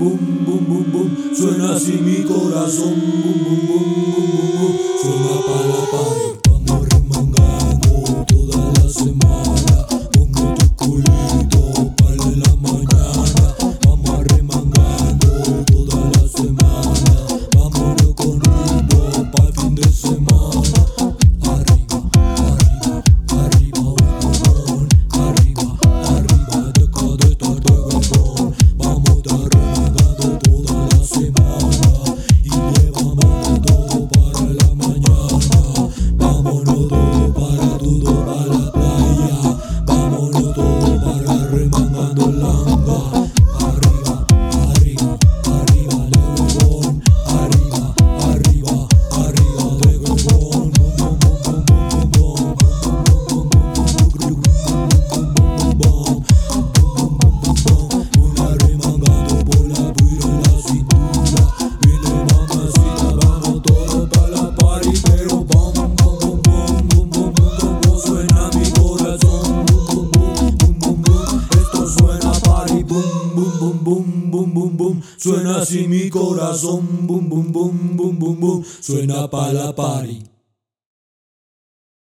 boom, boom, boom, boom, suena así mi corazón, boom, boom. boom, boom, boom, boom, boom, boom, boom. Suena así mi corazón, boom, boom, boom, boom, boom, boom. Suena para la party.